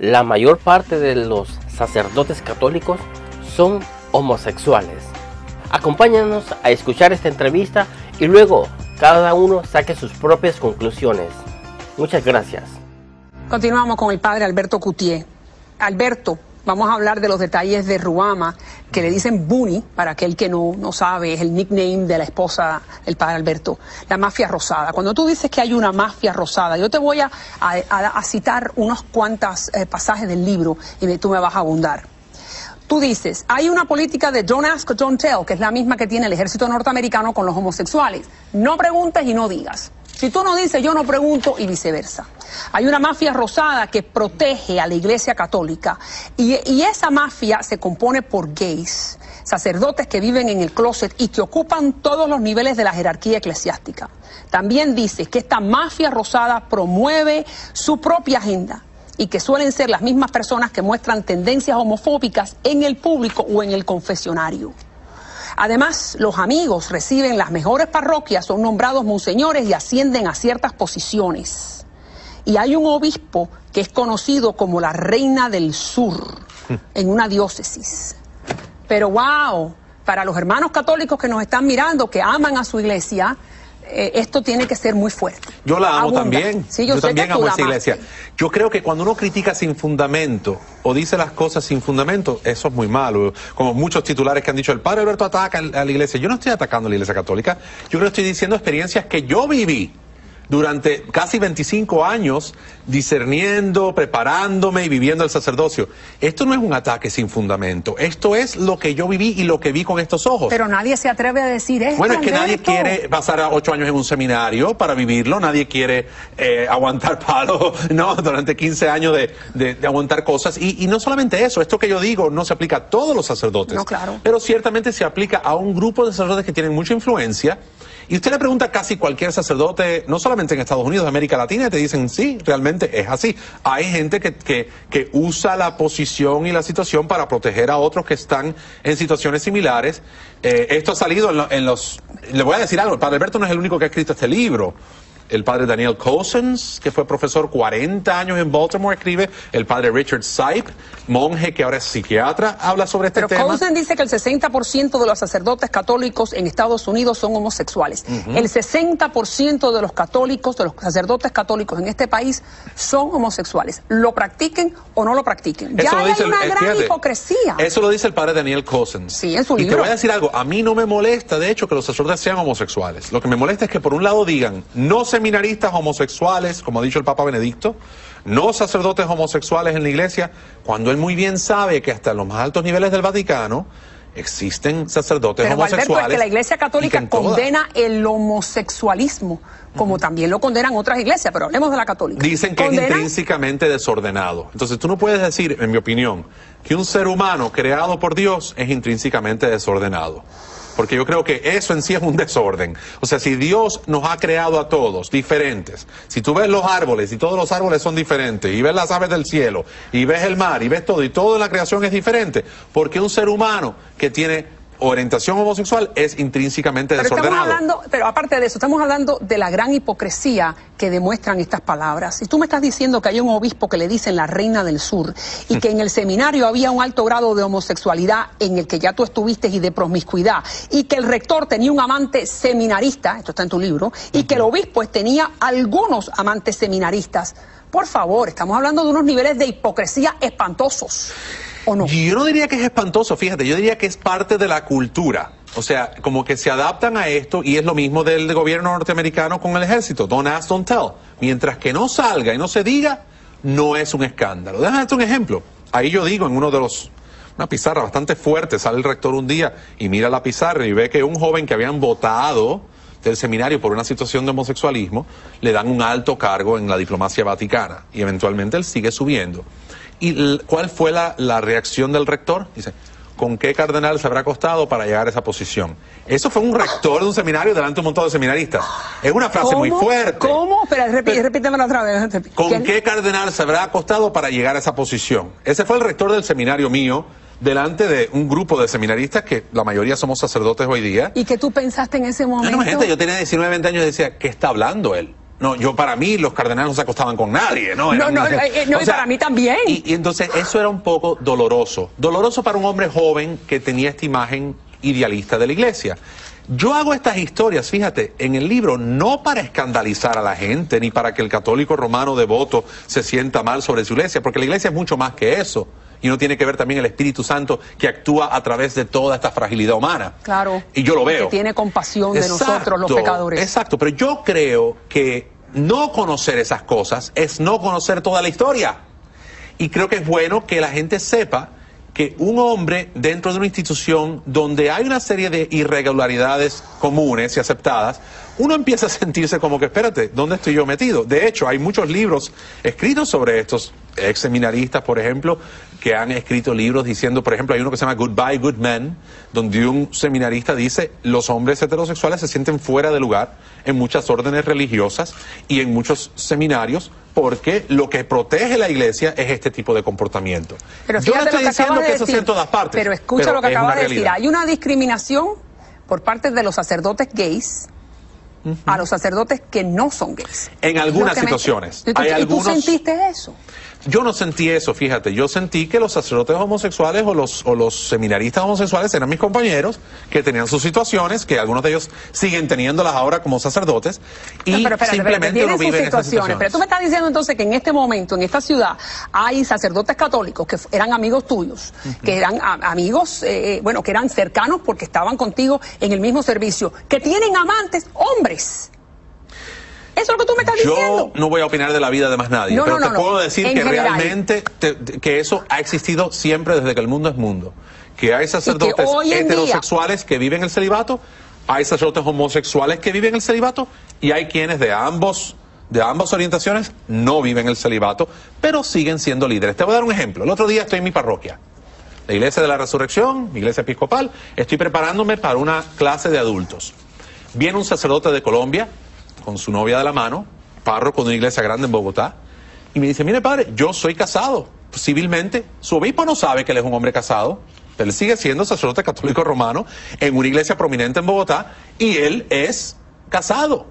la mayor parte de los sacerdotes católicos son homosexuales. Acompáñanos a escuchar esta entrevista y luego cada uno saque sus propias conclusiones. Muchas gracias. Continuamos con el padre Alberto Cutier. Alberto, vamos a hablar de los detalles de Ruama, que le dicen Bunny, para aquel que no, no sabe, es el nickname de la esposa del padre Alberto, la mafia rosada. Cuando tú dices que hay una mafia rosada, yo te voy a, citar unos cuantos eh, pasajes del libro y tú me vas a abundar. Tú dices, hay una política de don't ask, don't tell, que es la misma que tiene el ejército norteamericano con los homosexuales. No preguntes y no digas. Si tú no dices, yo no pregunto y viceversa. Hay una mafia rosada que protege a la Iglesia Católica y, esa mafia se compone por gays, sacerdotes que viven en el closet y que ocupan todos los niveles de la jerarquía eclesiástica. También dices que esta mafia rosada promueve su propia agenda y que suelen ser las mismas personas que muestran tendencias homofóbicas en el público o en el confesionario. Además, los amigos reciben las mejores parroquias, son nombrados monseñores y ascienden a ciertas posiciones. Y hay un obispo que es conocido como la reina del sur en una diócesis. Pero wow, para los hermanos católicos que nos están mirando, que aman a su iglesia, eh, esto tiene que ser muy fuerte. Yo la amo también. yo, también amo esa iglesia. Yo creo que cuando uno critica sin fundamento o dice las cosas sin fundamento, eso es muy malo. Como muchos titulares que han dicho, el padre Alberto ataca a la iglesia. Yo no estoy atacando a la iglesia católica. Yo creo que estoy diciendo experiencias que yo viví durante casi 25 años discerniendo, preparándome y viviendo el sacerdocio. Esto no es un ataque sin fundamento. Esto es lo que yo viví y lo que vi con estos ojos. Pero nadie se atreve a decir esto. Bueno, es que nadie quiere pasar a ocho años en un seminario para vivirlo. Nadie quiere eh, aguantar palo, ¿no? Durante 15 años de, aguantar cosas. Y, y, no solamente eso, esto que yo digo no se aplica a todos los sacerdotes. No, claro. Pero ciertamente se aplica a un grupo de sacerdotes que tienen mucha influencia y usted le pregunta a casi cualquier sacerdote, no solamente en Estados Unidos, América Latina, y te dicen, sí, realmente es así. Hay gente que, que, que usa la posición y la situación para proteger a otros que están en situaciones similares. Eh, esto ha salido en, en, los... Le voy a decir algo, el padre Alberto no es el único que ha escrito este libro el padre Daniel Cousins, que fue profesor 40 años en Baltimore, escribe, el padre Richard Sipe, monje que ahora es psiquiatra, habla sobre este tema. Pero Cousins dice que el 60% de los sacerdotes católicos en Estados Unidos son homosexuales. El 60% de los católicos, de los sacerdotes católicos en este país son homosexuales. Lo practiquen o no lo practiquen. ya hay una gran hipocresía. Eso lo dice el padre Daniel Cousins. Sí, en su libro. Y te voy a decir algo, a mí no me molesta, de hecho, que los sacerdotes sean homosexuales. Lo que me molesta es que por un lado digan, no se seminaristas homosexuales, como ha dicho el Papa Benedicto, no sacerdotes homosexuales en la iglesia, cuando él muy bien sabe que hasta los más altos niveles del Vaticano existen sacerdotes Pero, homosexuales. Alberto, es que la Iglesia Católica condena el homosexualismo, como también lo condenan otras iglesias, pero hablemos de la católica. Dicen que es intrínsecamente desordenado. Entonces tú no puedes decir, en mi opinión, que un ser humano creado por Dios es intrínsecamente desordenado porque yo creo que eso en sí es un desorden. O sea, si Dios nos ha creado a todos diferentes, si tú ves los árboles y todos los árboles son diferentes, y ves las aves del cielo, y ves el mar, y ves todo, y todo la creación es diferente, porque un ser humano que tiene orientación homosexual es intrínsecamente pero desordenado. Estamos hablando, pero aparte de eso, estamos hablando de la gran hipocresía que demuestran estas palabras. Y tú me estás diciendo que hay un obispo que le dicen la reina del sur y que en el seminario había un alto grado de homosexualidad en el que ya tú estuviste y de promiscuidad y que el rector tenía un amante seminarista, esto está en tu libro, y que el obispo tenía algunos amantes seminaristas. Por favor, estamos hablando de unos niveles de hipocresía espantosos. Yo no diría que es espantoso, fíjate, yo diría que es parte de la cultura. O sea, como que se adaptan a esto y es lo mismo del gobierno norteamericano con el ejército. Don't ask, don't tell. Mientras que no salga y no se diga, no es un escándalo. Déjame darte un ejemplo. Ahí yo digo en uno de los una pizarra bastante fuerte, sale el rector un día y mira la pizarra y ve que un joven que habían votado del seminario por una situación de homosexualismo, le dan un alto cargo en la diplomacia vaticana y eventualmente él sigue subiendo. ¿Y cuál fue la, reacción del rector? Dice, ¿con qué cardenal se habrá costado para llegar a esa posición? Eso fue un rector de un seminario delante de un montón de seminaristas. Es una frase muy fuerte. ¿Cómo? Espera, repítemelo otra vez. ¿Con qué cardenal se habrá costado para llegar a esa posición? Ese fue el rector del seminario mío delante de un grupo de seminaristas que la mayoría somos sacerdotes hoy día. ¿Y qué tú pensaste en ese momento? No, gente, yo tenía 19, 20 años y decía, ¿qué está hablando él? No, yo para mí los cardenales no se acostaban con nadie, ¿no? No, no, Eran- eh, no, o y para mí también. Y, y entonces eso era un poco doloroso. Doloroso para un hombre joven que tenía esta imagen idealista de la iglesia. Yo hago estas historias, fíjate, en el libro no para escandalizar a la gente, ni para que el católico romano devoto se sienta mal sobre su iglesia, porque la iglesia es mucho más que eso. Y no tiene que ver también el Espíritu Santo que actúa a través de toda esta fragilidad humana. Claro. Y yo lo veo. Que tiene compasión de nosotros, los pecadores. Exacto, pero yo creo que no conocer esas cosas es no conocer toda la historia. Y creo que es bueno que la gente sepa que un hombre dentro de una institución donde hay una serie de irregularidades comunes y aceptadas, uno empieza a sentirse como que, espérate, ¿dónde estoy yo metido? De hecho, hay muchos libros escritos sobre estos ex seminaristas, por ejemplo, que han escrito libros diciendo, por ejemplo, hay uno que se llama Goodbye Good Men, donde un seminarista dice, los hombres heterosexuales se sienten fuera de lugar en muchas órdenes religiosas y en muchos seminarios porque lo que protege la iglesia es este tipo de comportamiento. Pero Yo no estoy que diciendo que de eso sea en todas partes. Pero escucha pero lo que acabas de decir. Hay una discriminación por parte de los sacerdotes gays a los sacerdotes que no son gays. En algunas situaciones. ¿Y tú, Hay tú algunos- sentiste eso? Yo no sentí eso, fíjate. Yo sentí que los sacerdotes homosexuales o los, o los seminaristas homosexuales eran mis compañeros, que tenían sus situaciones, que algunos de ellos siguen teniéndolas ahora como sacerdotes, y No, pero espérate, simplemente espérate, uno sus vive en esas situaciones. Pero tú me estás diciendo entonces que en este momento, en esta ciudad, hay sacerdotes católicos que eran amigos tuyos, que eran amigos, eh, eh, bueno, que eran cercanos porque estaban contigo en el mismo servicio, que tienen amantes hombres. Eso es lo que tú me estás Yo diciendo. no voy a opinar de la vida de más nadie, No, pero no, te no, no. puedo decir En que general. realmente te- te- que eso ha existido siempre desde que el mundo es mundo. Que hay sacerdotes hoy en día- heterosexuales que viven el celibato, hay sacerdotes homosexuales que viven el celibato y hay quienes de ambos de ambas orientaciones no viven el celibato, pero siguen siendo líderes. Te voy a dar un ejemplo. El otro día estoy en mi parroquia, la Iglesia de la Resurrección, mi iglesia episcopal, estoy preparándome para una clase de adultos. Viene un sacerdote de Colombia con su novia de la mano, párroco de una iglesia grande en Bogotá, y me dice, mire padre, yo soy casado civilmente, su obispo no sabe que él es un hombre casado, él sigue siendo sacerdote católico romano en una iglesia prominente en Bogotá, y él es casado.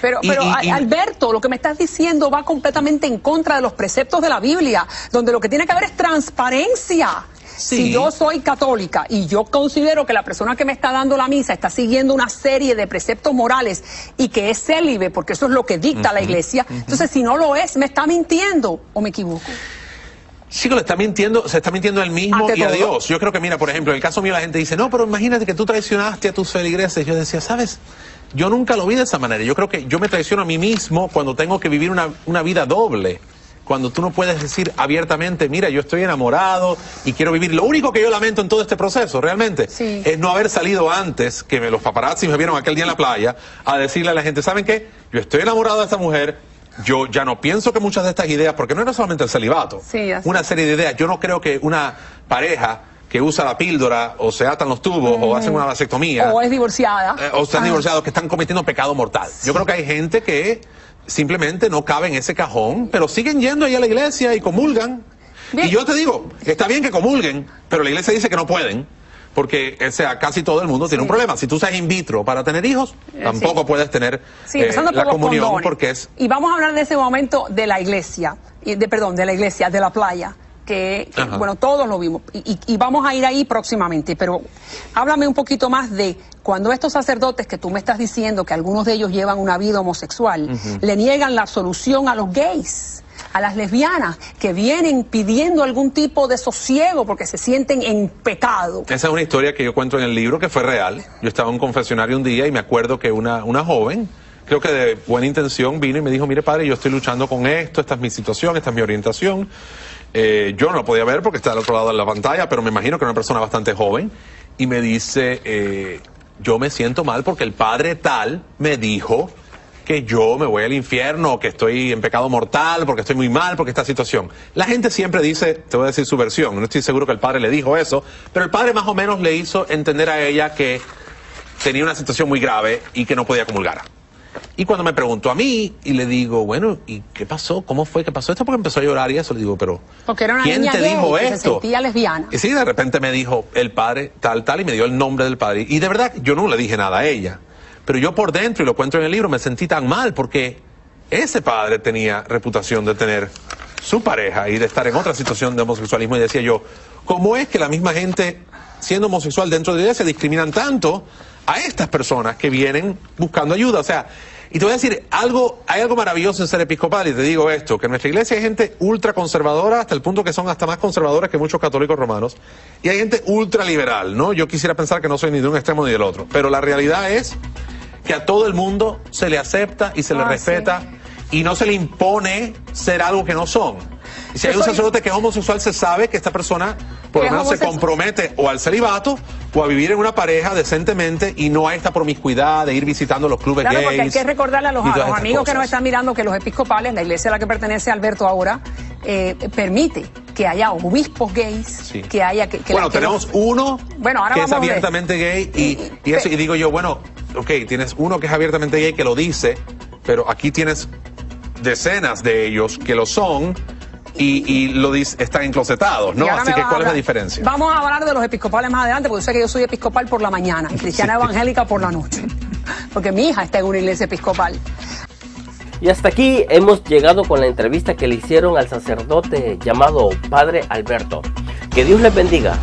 Pero, pero y- y- Al- Alberto, lo que me estás diciendo va completamente en contra de los preceptos de la Biblia, donde lo que tiene que haber es transparencia. Sí. Si yo soy católica y yo considero que la persona que me está dando la misa está siguiendo una serie de preceptos morales y que es célibe, porque eso es lo que dicta la iglesia, entonces si no lo es, me está mintiendo o me equivoco. Chico, le está mintiendo, se está mintiendo él mismo Ante y a. Dios. Yo creo que, mira, por ejemplo, en el caso mío la gente dice, no, pero imagínate que tú traicionaste a tus feligreses. Yo decía, ¿sabes? Yo nunca lo vi de esa manera. Yo creo que yo me traiciono a mí mismo cuando tengo que vivir una, una vida doble. Cuando tú no puedes decir abiertamente, mira, yo estoy enamorado y quiero vivir. Lo único que yo lamento en todo este proceso, realmente, Sí. es no haber salido antes, que me, los paparazzi me vieron aquel día en la playa, a decirle a la gente, ¿saben qué? Yo estoy enamorado de esta mujer, yo ya no pienso que muchas de estas ideas, porque no era solamente el celibato, Sí, una serie de ideas. Yo no creo que una pareja que usa la píldora o se atan los tubos o hacen una vasectomía O es divorciada. eh, o están divorciados que están cometiendo pecado mortal. Yo creo que hay gente que simplemente no cabe en ese cajón, pero siguen yendo ahí a la iglesia y comulgan. Bien. Y yo te digo, está bien que comulguen, pero la iglesia dice que no pueden. Porque, o sea, casi todo el mundo tiene un problema. Si tú usas in vitro para tener hijos, Eh, tampoco sí. puedes tener Sí, eh, la comunión condones. porque es Y vamos a hablar de ese momento de la iglesia, de, perdón, de la iglesia, de la playa, que, que, bueno, todos lo vimos. Y, y- y vamos a ir ahí próximamente, pero háblame un poquito más de cuando estos sacerdotes que tú me estás diciendo que algunos de ellos llevan una vida homosexual, le niegan la solución a los gays. A las lesbianas que vienen pidiendo algún tipo de sosiego porque se sienten en pecado. Esa es una historia que yo cuento en el libro que fue real. Yo estaba en un confesionario un día y me acuerdo que una, una joven, creo que de buena intención, vino y me dijo, mire padre, yo estoy luchando con esto, esta es mi situación, esta es mi orientación. Eh, yo no lo podía ver porque está al otro lado de la pantalla, pero me imagino que era una persona bastante joven. Y me dice, eh, yo me siento mal porque el padre tal me dijo que yo me voy al infierno, que estoy en pecado mortal, porque estoy muy mal, porque esta situación. La gente siempre dice, te voy a decir su versión, no estoy seguro que el padre le dijo eso, pero el padre más o menos le hizo entender a ella que tenía una situación muy grave y que no podía comulgar. Y cuando me preguntó a mí, y le digo, bueno, ¿y qué pasó? ¿Cómo fue que pasó esto? Porque empezó a llorar y eso. Le digo, pero. Porque era una ¿Quién niña te gay dijo que se esto? sentía lesbiana. Y sí, de repente me dijo el padre, tal, tal, y me dio el nombre del padre. Y de verdad, yo no le dije nada a ella. Pero yo por dentro, y lo cuento en el libro, me sentí tan mal porque ese padre tenía reputación de tener su pareja y de estar en otra situación de homosexualismo y decía yo, ¿cómo es que la misma gente siendo homosexual dentro de la iglesia discriminan tanto a estas personas que vienen buscando ayuda? O sea, y te voy a decir, algo, hay algo maravilloso en ser episcopal, y te digo esto, que en nuestra iglesia hay gente ultra conservadora, hasta el punto que son hasta más conservadores que muchos católicos romanos, y hay gente ultra liberal, ¿no? Yo quisiera pensar que no soy ni de un extremo ni del otro, pero la realidad es que a todo el mundo se le acepta y se le Ah, respeta y no se le impone ser algo que no son. Si hay un sacerdote que es homosexual, se sabe que esta persona por lo menos se compromete o al celibato o a vivir en una pareja decentemente y no a esta promiscuidad de ir visitando los clubes Claro, porque hay gays. que recordarle a los, a los amigos que nos están mirando que los episcopales, la iglesia a la que pertenece Alberto ahora, eh, permite que haya obispos gays, Sí. que haya que, que bueno, la- que tenemos los- uno Bueno, ahora que es abiertamente gay y, y- y eso, y digo yo, bueno, ok, tienes uno que es abiertamente gay que lo dice, pero aquí tienes decenas de ellos que lo son y, y lo dice, están enclosetados, ¿no? Así que ¿cuál es la diferencia? Vamos a hablar de los episcopales más adelante, porque yo sé que yo soy episcopal por la mañana y cristiana Sí. evangélica por la noche. Porque mi hija está en una iglesia episcopal. Y hasta aquí hemos llegado con la entrevista que le hicieron al sacerdote llamado Padre Alberto. Que Dios les bendiga.